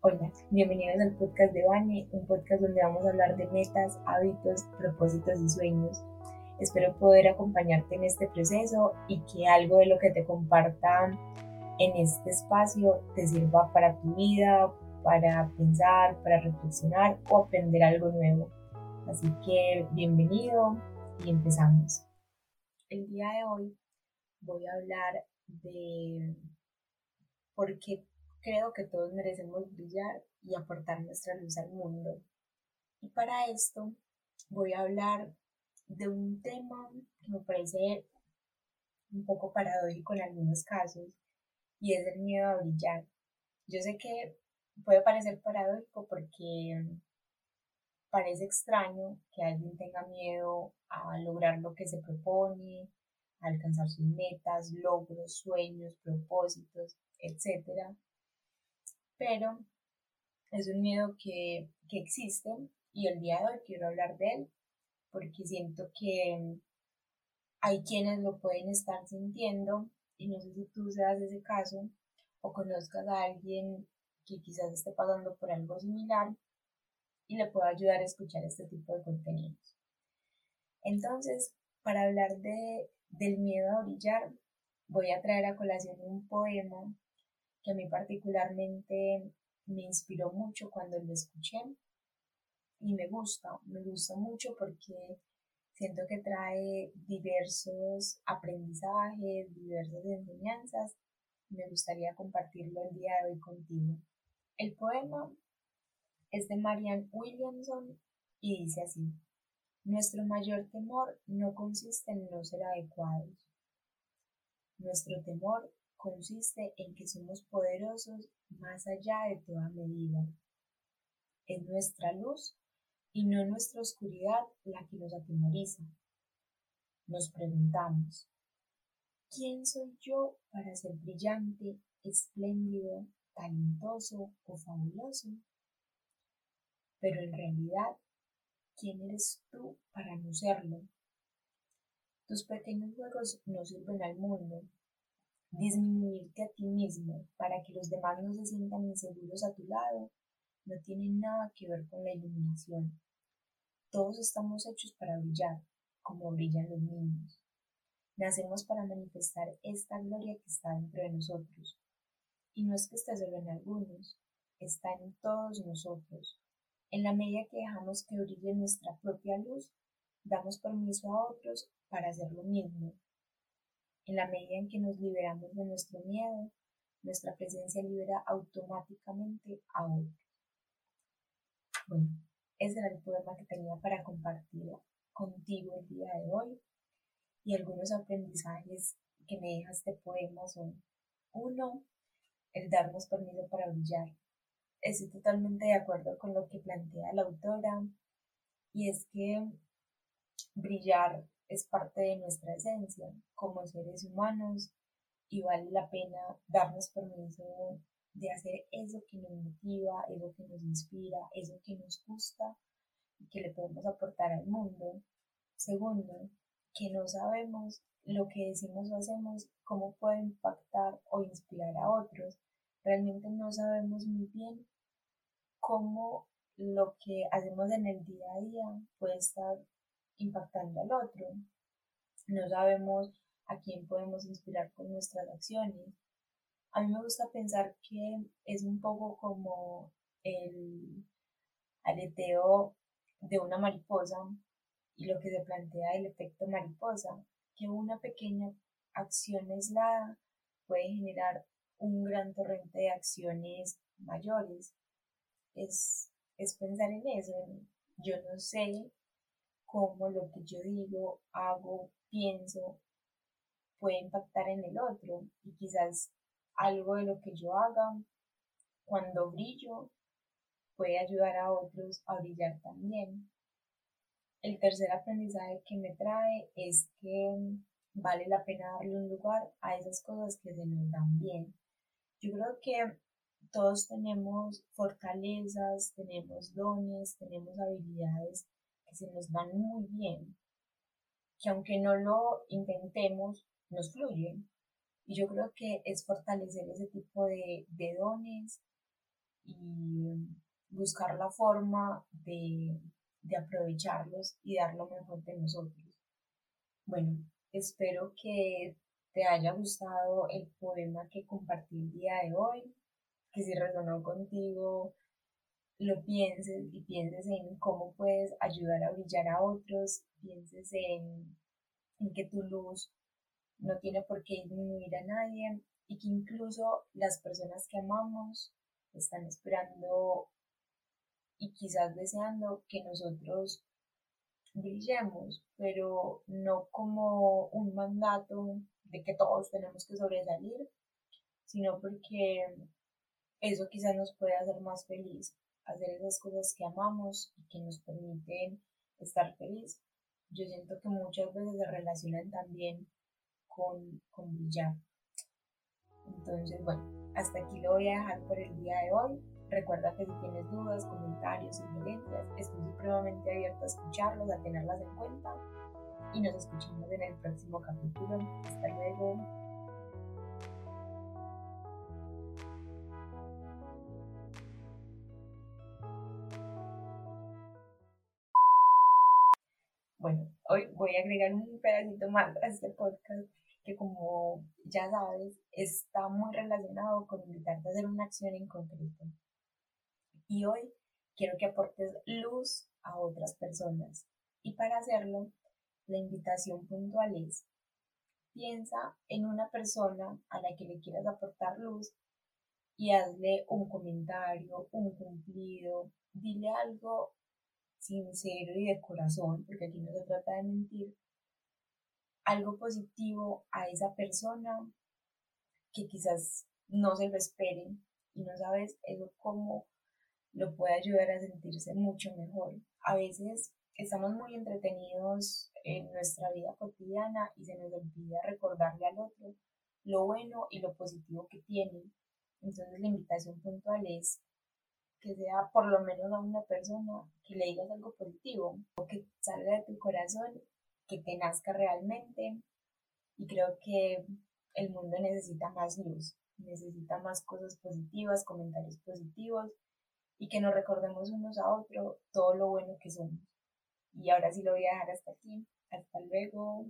Hola, bienvenidos al podcast de Vane, un podcast donde vamos a hablar de metas, hábitos, propósitos y sueños. Espero poder acompañarte en este proceso y que algo de lo que te comparta en este espacio te sirva para tu vida, para pensar, para reflexionar o aprender algo nuevo. Así que bienvenido y empezamos. El día de hoy voy a hablar de por qué creo que todos merecemos brillar y aportar nuestra luz al mundo. Y para esto voy a hablar de un tema que me parece un poco paradójico en algunos casos y es el miedo a brillar. Yo sé que puede parecer paradójico porque parece extraño que alguien tenga miedo a lograr lo que se propone, a alcanzar sus metas, logros, sueños, propósitos, etc pero es un miedo que, existe y el día de hoy quiero hablar de él porque siento que hay quienes lo pueden estar sintiendo y no sé si tú seas ese caso o conozcas a alguien que quizás esté pasando por algo similar y le pueda ayudar a escuchar este tipo de contenidos. Entonces, para hablar de, del miedo a brillar, voy a traer a colación un poema que a mí particularmente me inspiró mucho cuando lo escuché y me gusta, me gusta mucho porque siento que trae diversos aprendizajes, diversas enseñanzas. Me gustaría compartirlo el día de hoy contigo. El poema es de Marianne Williamson y dice así, Nuestro mayor temor no consiste en no ser adecuados. Nuestro temor consiste en que somos poderosos más allá de toda medida. Es nuestra luz y no nuestra oscuridad la que nos atemoriza. Nos preguntamos, ¿quién soy yo para ser brillante, espléndido, talentoso o fabuloso? Pero en realidad, ¿quién eres tú para no serlo? Tus pequeños juegos no sirven al mundo, Disminuirte a ti mismo para que los demás no se sientan inseguros a tu lado no tiene nada que ver con la iluminación. Todos estamos hechos para brillar, como brillan los niños. Nacemos para manifestar esta gloria que está dentro de nosotros. Y no es que esté solo en algunos, está en todos nosotros. En la medida que dejamos que brille nuestra propia luz, damos permiso a otros para hacer lo mismo en la medida en que nos liberamos de nuestro miedo, nuestra presencia libera automáticamente a otros. Bueno, ese era el poema que tenía para compartir contigo el día de hoy. Y algunos aprendizajes que me deja este poema son, uno, el darnos permiso para brillar. Estoy totalmente de acuerdo con lo que plantea la autora y es que brillar es parte de nuestra esencia como seres humanos y vale la pena darnos permiso de hacer eso que nos motiva, eso que nos inspira, eso que nos gusta y que le podemos aportar al mundo. Segundo, que no sabemos lo que decimos o hacemos, cómo puede impactar o inspirar a otros. Realmente no sabemos muy bien cómo lo que hacemos en el día a día puede estar impactando al otro. No sabemos a quién podemos inspirar con nuestras acciones. A mí me gusta pensar que es un poco como el aleteo de una mariposa y lo que se plantea el efecto mariposa, que una pequeña acción aislada puede generar un gran torrente de acciones mayores. Es, es pensar en eso. Yo no sé cómo lo que yo digo, hago, pienso, puede impactar en el otro y quizás algo de lo que yo haga cuando brillo puede ayudar a otros a brillar también. El tercer aprendizaje que me trae es que vale la pena darle un lugar a esas cosas que se nos dan bien. Yo creo que todos tenemos fortalezas, tenemos dones, tenemos habilidades que se nos dan muy bien, que aunque no lo intentemos, nos fluyen. Y yo creo que es fortalecer ese tipo de, de dones y buscar la forma de, de aprovecharlos y dar lo mejor de nosotros. Bueno, espero que te haya gustado el poema que compartí el día de hoy, que si resonó contigo, lo pienses y pienses en cómo puedes ayudar a brillar a otros, pienses en, en que tu luz no tiene por qué disminuir a nadie y que incluso las personas que amamos están esperando y quizás deseando que nosotros brillemos, pero no como un mandato de que todos tenemos que sobresalir, sino porque eso quizás nos puede hacer más feliz, hacer esas cosas que amamos y que nos permiten estar feliz. Yo siento que muchas veces se relacionan también con, con brillar. Entonces, bueno, hasta aquí lo voy a dejar por el día de hoy. Recuerda que si tienes dudas, comentarios, sugerencias, estoy supremamente abierta a escucharlos, a tenerlas en cuenta. Y nos escuchamos en el próximo capítulo. Hasta luego. Hoy voy a agregar un pedacito más a este podcast que como ya sabes está muy relacionado con invitarte a hacer una acción en concreto. Y hoy quiero que aportes luz a otras personas. Y para hacerlo, la invitación puntual es, piensa en una persona a la que le quieras aportar luz y hazle un comentario, un cumplido, dile algo sincero y de corazón, porque aquí no se trata de mentir, algo positivo a esa persona que quizás no se lo esperen y no sabes eso cómo lo puede ayudar a sentirse mucho mejor. A veces estamos muy entretenidos en nuestra vida cotidiana y se nos olvida recordarle al otro lo bueno y lo positivo que tiene. Entonces la invitación puntual es que sea por lo menos a una persona que le digas algo positivo o que salga de tu corazón que te nazca realmente. Y creo que el mundo necesita más luz, necesita más cosas positivas, comentarios positivos y que nos recordemos unos a otros todo lo bueno que somos. Y ahora sí lo voy a dejar hasta aquí. Hasta luego.